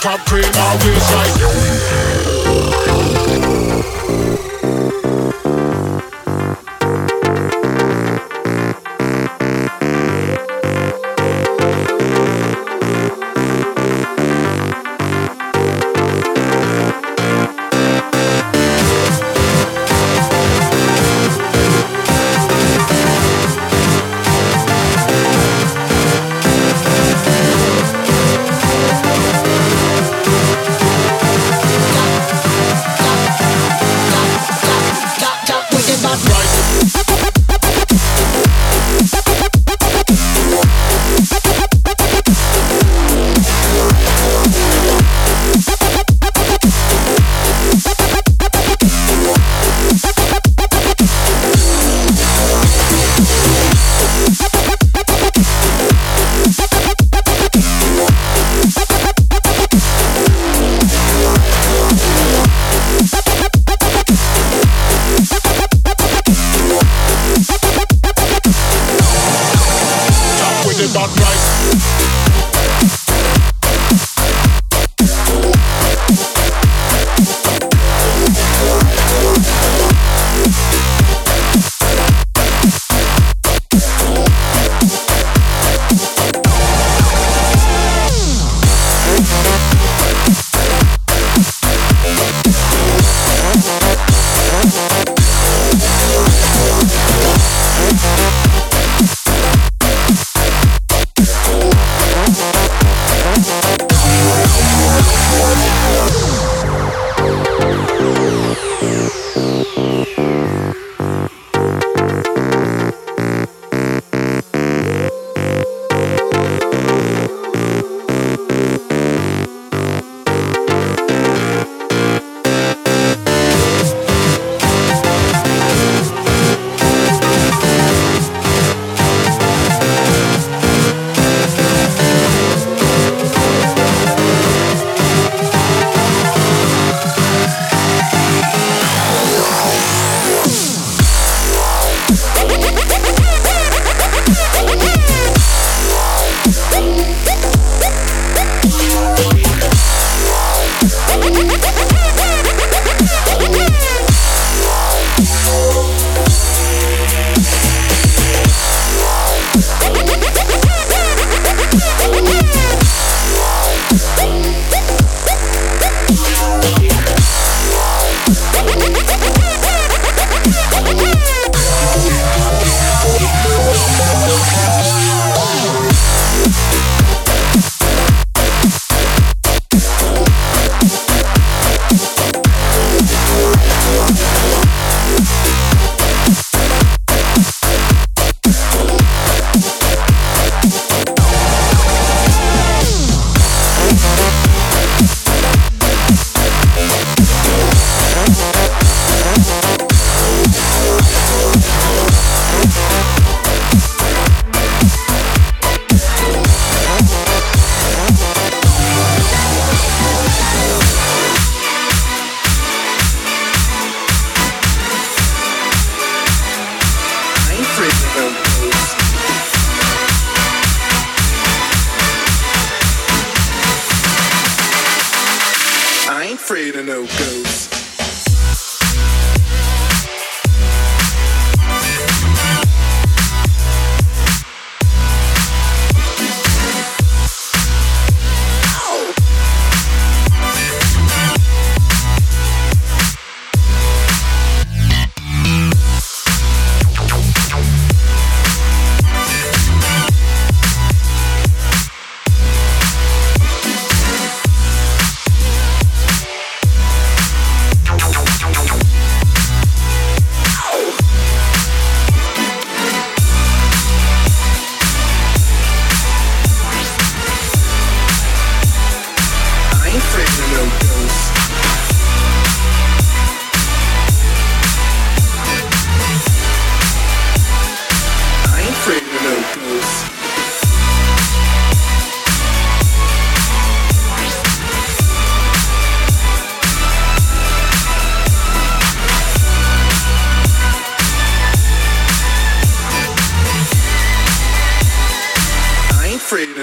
Crop, cream always right.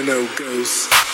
No ghosts.